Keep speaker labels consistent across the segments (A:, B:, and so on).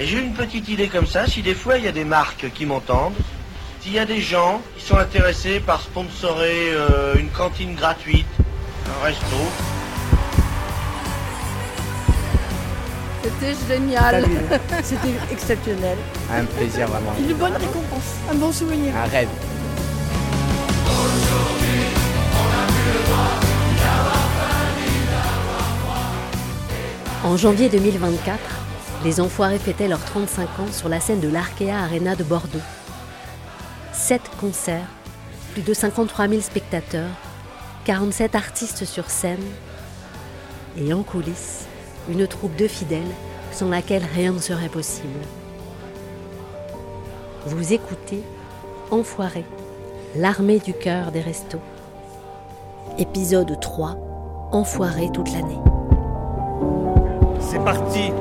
A: Et j'ai une petite idée comme ça, si des fois il y a des marques qui m'entendent, s'il y a des gens qui sont intéressés par sponsorer euh, une cantine gratuite, un resto,
B: C'était génial.
C: C'était exceptionnel.
D: Un plaisir vraiment.
B: Une bonne récompense. Un bon souvenir.
D: Un rêve.
E: En janvier 2024, les Enfoirés fêtaient leurs 35 ans sur la scène de l'Arkea Arena de Bordeaux. Sept concerts, plus de 53 000 spectateurs, 47 artistes sur scène et en coulisses, une troupe de fidèles sans laquelle rien ne serait possible. Vous écoutez Enfoirés, l'armée du cœur des restos. Épisode 3, Enfoirés toute l'année.
A: c'est parti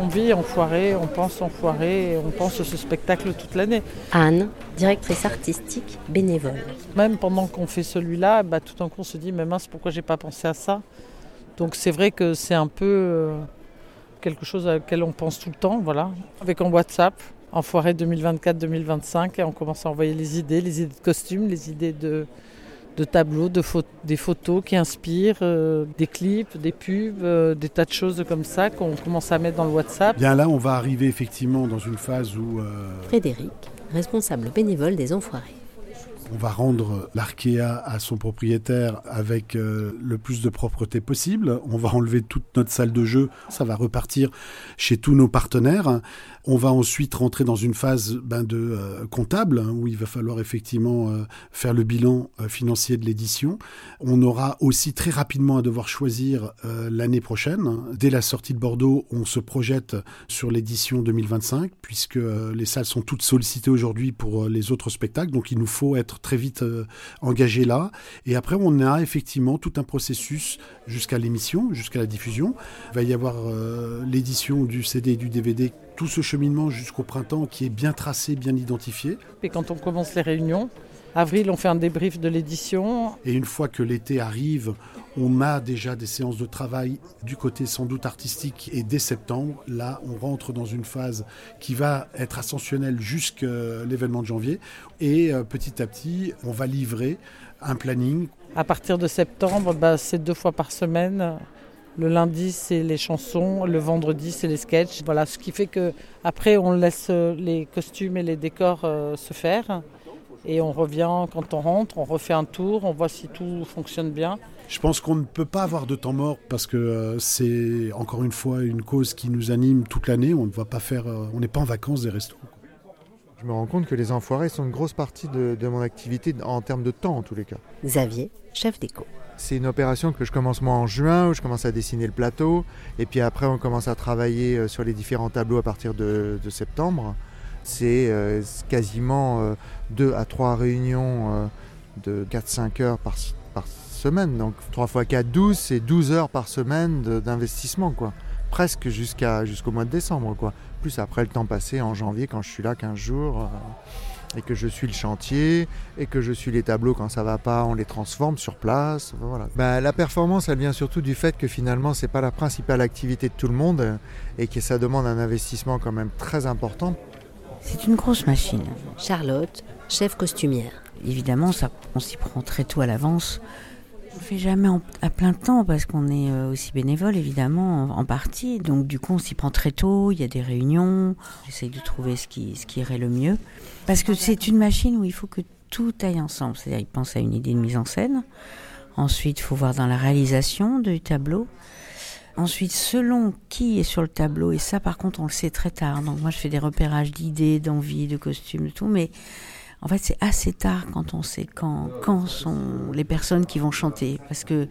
C: On vit enfoiré, on pense enfoiré, et on pense à ce spectacle toute l'année.
E: Anne, directrice artistique bénévole.
C: Même pendant qu'on fait celui-là, bah, tout d'un coup on se dit mais mince pourquoi j'ai pas pensé à ça? Donc c'est vrai que c'est un peu euh, quelque chose à laquelle on pense tout le temps, voilà. Avec un WhatsApp, enfoiré 2024-2025, et on commence à envoyer les idées, les idées de costumes, les idées de, de tableaux, de des photos qui inspirent, euh, des clips, des pubs, euh, des tas de choses comme ça qu'on commence à mettre dans le WhatsApp.
F: Bien là, on va arriver effectivement dans une phase où euh,
E: Frédéric, responsable bénévole des Enfoirés.
F: on va rendre l'Arkea à son propriétaire avec euh, le plus de propreté possible. On va enlever toute notre salle de jeu. Ça va repartir chez tous nos partenaires. On va ensuite rentrer dans une phase ben, de euh, comptable hein, où il va falloir effectivement euh, faire le bilan euh, financier de l'édition. On aura aussi très rapidement à devoir choisir l'année prochaine. Dès la sortie de Bordeaux, on se projette sur l'édition 2025 puisque les salles sont toutes sollicitées aujourd'hui pour les autres spectacles. Donc il nous faut être très vite engagé là. Et après, on a effectivement tout un processus jusqu'à l'émission, jusqu'à la diffusion. Il va y avoir l'édition du CD et du DVD, tout ce cheminement jusqu'au printemps qui est bien tracé, bien identifié.
C: Et quand on commence les réunions, avril on fait un débrief de l'édition,
F: Et une fois que l'été arrive, on a déjà des séances de travail du côté sans doute artistique. Et dès septembre, là, on rentre dans une phase qui va être ascensionnelle jusqu'à l'événement de janvier. Et euh, petit à petit, on va livrer un planning
C: À partir de septembre, bah, c'est deux fois par semaine. Le lundi, c'est les chansons. Le vendredi, c'est les sketchs. Voilà, ce qui fait que après, on laisse euh, les costumes et les décors euh, se faire. Et on revient quand on rentre, on refait un tour, on voit si tout fonctionne bien.
F: Je pense qu'on ne peut pas avoir de temps mort parce que euh, c'est encore une fois une cause qui nous anime toute l'année. On ne va pas faire, on n'est pas en vacances des restos.
G: Je me rends compte que les enfoirés sont une grosse partie de, de mon activité en termes de temps en tous les cas.
E: Xavier, chef d'éco.
G: C'est une opération que je commence moi en juin où je commence à dessiner le plateau et puis après on commence à travailler euh, sur les différents tableaux à partir de, de septembre. C'est euh, quasiment euh, deux à trois réunions euh, de 4-5 heures par, par semaine. Donc 3 fois 4, 12, c'est 12 heures par semaine d'investissement quoi. Presque jusqu'à jusqu'au mois de décembre quoi. Plus après le temps passé en janvier quand je suis là 15 jours. euh, et que je suis le chantier et que je suis les tableaux quand ça va pas, on les transforme sur place. Voilà. Bah, la performance, elle vient surtout du fait que finalement, c'est pas la principale activité de tout le monde et que ça demande un investissement quand même très important.
H: C'est une grosse machine.
E: Charlotte, chef costumière.
H: Évidemment, ça, on s'y prend très tôt à l'avance. On ne fait jamais à plein temps parce qu'on est euh, aussi bénévole, évidemment, en, en partie. Donc, du coup, on s'y prend très tôt. Il y a des réunions. J'essaye de trouver ce qui, ce qui irait le mieux. Parce que c'est une machine où il faut que tout aille ensemble. C'est-à-dire, il pense à une idée de mise en scène. Ensuite, il faut voir dans la réalisation du tableau. Ensuite, selon qui est sur le tableau, et ça, par contre, on le sait très tard. Donc, moi, je fais des repérages d'idées, d'envies, de costumes, de tout. Mais en fait, c'est assez tard quand on sait quand, sont les personnes qui vont chanter. Parce que,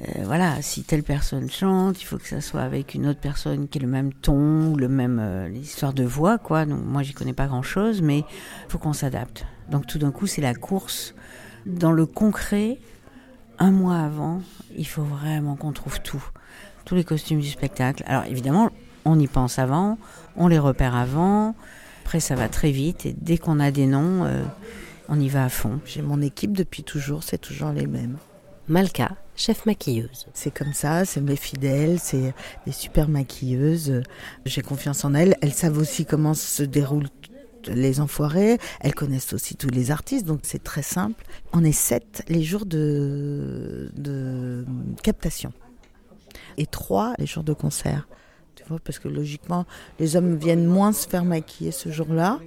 H: euh, voilà, si telle personne chante, il faut que ça soit avec une autre personne qui ait le même ton, le même euh, l'histoire de voix, quoi. Donc, moi, j'y connais pas grand-chose, mais il faut qu'on s'adapte. Donc, tout d'un coup, c'est la course. Dans le concret, un mois avant, il faut vraiment qu'on trouve tout. Tous les costumes du spectacle. Alors, évidemment, on y pense avant, on les repère avant. Après, ça va très vite et dès qu'on a des noms, euh, on y va à fond.
B: J'ai mon équipe depuis toujours, c'est toujours les mêmes.
E: Malka, chef maquilleuse.
D: C'est comme ça, c'est mes fidèles, c'est des super maquilleuses. J'ai confiance en elles. Elles savent aussi comment se déroulent les enfoirés. Elles connaissent aussi tous les artistes, donc c'est très simple. On est sept les jours de, de captation et trois les jours de concert. Parce que logiquement, les hommes viennent moins se faire maquiller ce jour-là,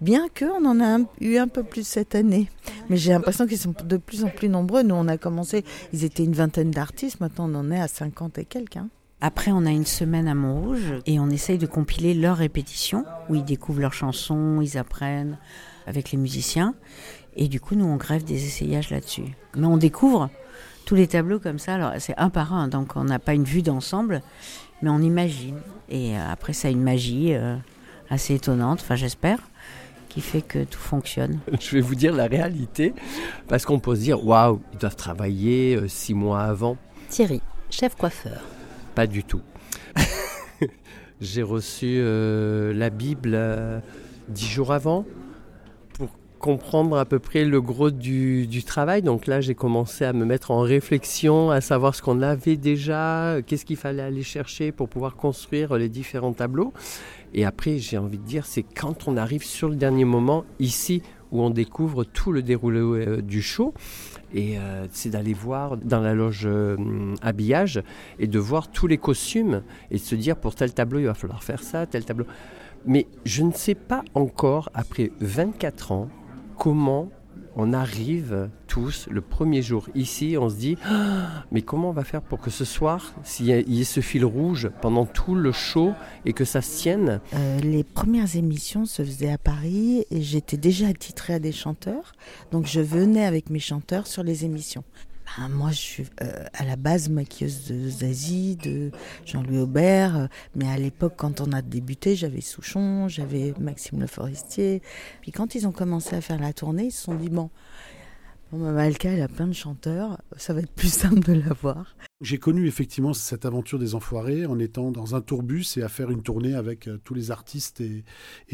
D: bien qu'on en a eu un peu plus cette année. Mais j'ai l'impression qu'ils sont de plus en plus nombreux. Nous, on a commencé, ils étaient une vingtaine d'artistes, maintenant on en est à 50 et quelques. Hein.
H: Après, on a une semaine à Montrouge et on essaye de compiler leurs répétitions, où ils découvrent leurs chansons, ils apprennent avec les musiciens. Et du coup, nous, on grève des essayages là-dessus. Mais on découvre tous les tableaux comme ça. Alors, c'est un par un, donc on n'a pas une vue d'ensemble, mais on imagine. Et euh, après, ça a une magie euh, assez étonnante, enfin, j'espère qui fait que tout fonctionne.
I: Je vais vous dire la réalité, parce qu'on peut se dire, waouh, ils doivent travailler euh, six mois avant.
E: Thierry, chef coiffeur.
I: Pas du tout. J'ai reçu euh, la Bible euh, dix jours avant comprendre à peu près le gros du, du travail. Donc là, j'ai commencé à me mettre en réflexion, à savoir ce qu'on avait déjà, qu'est-ce qu'il fallait aller chercher pour pouvoir construire les différents tableaux. Et après, j'ai envie de dire, c'est quand on arrive sur le dernier moment, ici, où on découvre tout le déroulé euh, du show. Et euh, c'est d'aller voir dans la loge euh, habillage et de voir tous les costumes et de se dire pour tel tableau, il va falloir faire ça, tel tableau. Mais je ne sais pas encore, après 24 ans, comment on arrive tous le premier jour ici, on se dit Ah, mais comment on va faire pour que ce soir, s'il y, ait ce fil rouge pendant tout le show et que ça se tienne?
D: Euh, les premières émissions se faisaient à Paris et j'étais déjà attitrée à des chanteurs. Donc je venais avec mes chanteurs sur les émissions. Ben, moi, je suis euh, à la base maquilleuse de Zazie, de Jean-Louis Aubert. euh, mais à l'époque, quand on a débuté, j'avais Souchon, j'avais Maxime Le Forestier. Puis quand ils ont commencé à faire la tournée, ils se sont dit bon, bon bah, Malka, elle a plein de chanteurs, ça va être plus simple de la voir.
F: J'ai connu effectivement cette aventure des Enfoirés en étant dans un tourbus et à faire une tournée avec euh, tous les artistes et,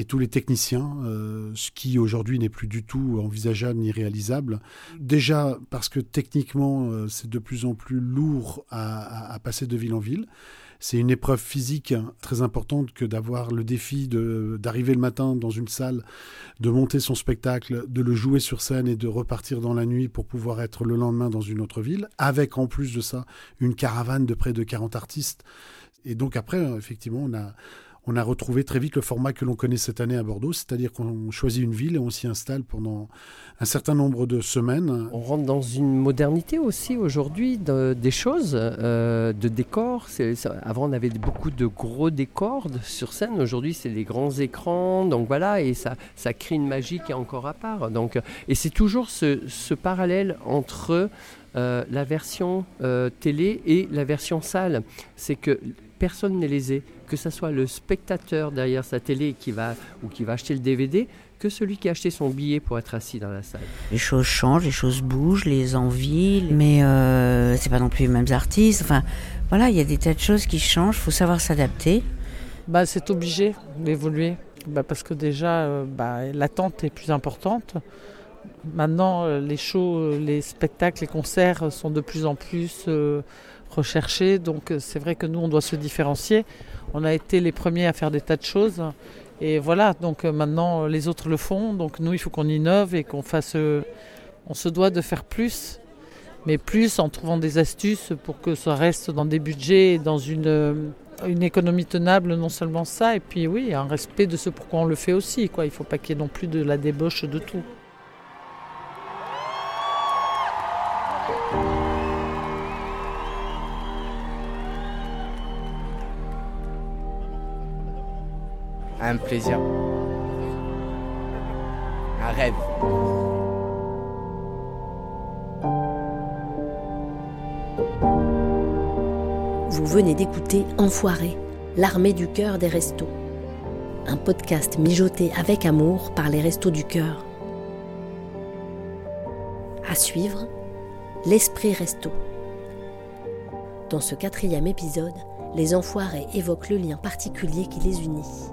F: tous les techniciens, euh, ce qui aujourd'hui n'est plus du tout envisageable ni réalisable. Déjà parce que techniquement, euh, c'est de plus en plus lourd à passer de ville en ville. C'est une épreuve physique très importante que d'avoir le défi d'arriver le matin dans une salle, de monter son spectacle, de le jouer sur scène et de repartir dans la nuit pour pouvoir être le lendemain dans une autre ville, avec en plus de ça une caravane de près de 40 artistes. Et donc après, effectivement, on a, on a retrouvé très vite le format que l'on connaît cette année à Bordeaux, c'est-à-dire qu'on choisit une ville et on s'y installe pendant un certain nombre de semaines.
I: On rentre dans une modernité aussi aujourd'hui de- des choses, euh, de décors. Avant, on avait beaucoup de gros décors sur scène. Aujourd'hui, c'est des grands écrans. Donc voilà, et ça, crée une magie qui est encore à part. Donc, et c'est toujours ce, parallèle entre euh, la version euh, télé et la version salle. C'est que personne n'est lésé, que ce soit le spectateur derrière sa télé qui va, ou qui va acheter le DVD, que celui qui a acheté son billet pour être assis dans la salle.
H: Les choses changent, les choses bougent, les envies, mais euh, c'est pas non plus les mêmes artistes. Enfin, voilà, il y a des tas de choses qui changent, faut savoir s'adapter.
C: Bah, c'est obligé d'évoluer. Bah, parce que déjà, euh, bah, l'attente est plus importante. Maintenant, euh, les shows, euh, les spectacles, les concerts euh, sont de plus en plus recherchés. Donc, c'est vrai que nous, on doit se différencier. On a été les premiers à faire des tas de choses. Et voilà, donc maintenant, les autres le font. Donc, nous, il faut qu'on innove et qu'on fasse. on se doit de faire plus. Mais plus en trouvant des astuces pour que ça reste dans des budgets et dans une. économie tenable, non seulement ça, et puis oui, un respect de ce pourquoi on le fait aussi. Il ne faut pas qu'il y ait non plus de la débauche de tout.
J: Un plaisir. Un rêve.
E: Vous venez d'écouter Enfoiré, l'armée du cœur des restos. Un podcast mijoté avec amour par les restos du cœur. À suivre, l'esprit resto. Dans ce quatrième épisode, les enfoirés évoquent le lien particulier qui les unit.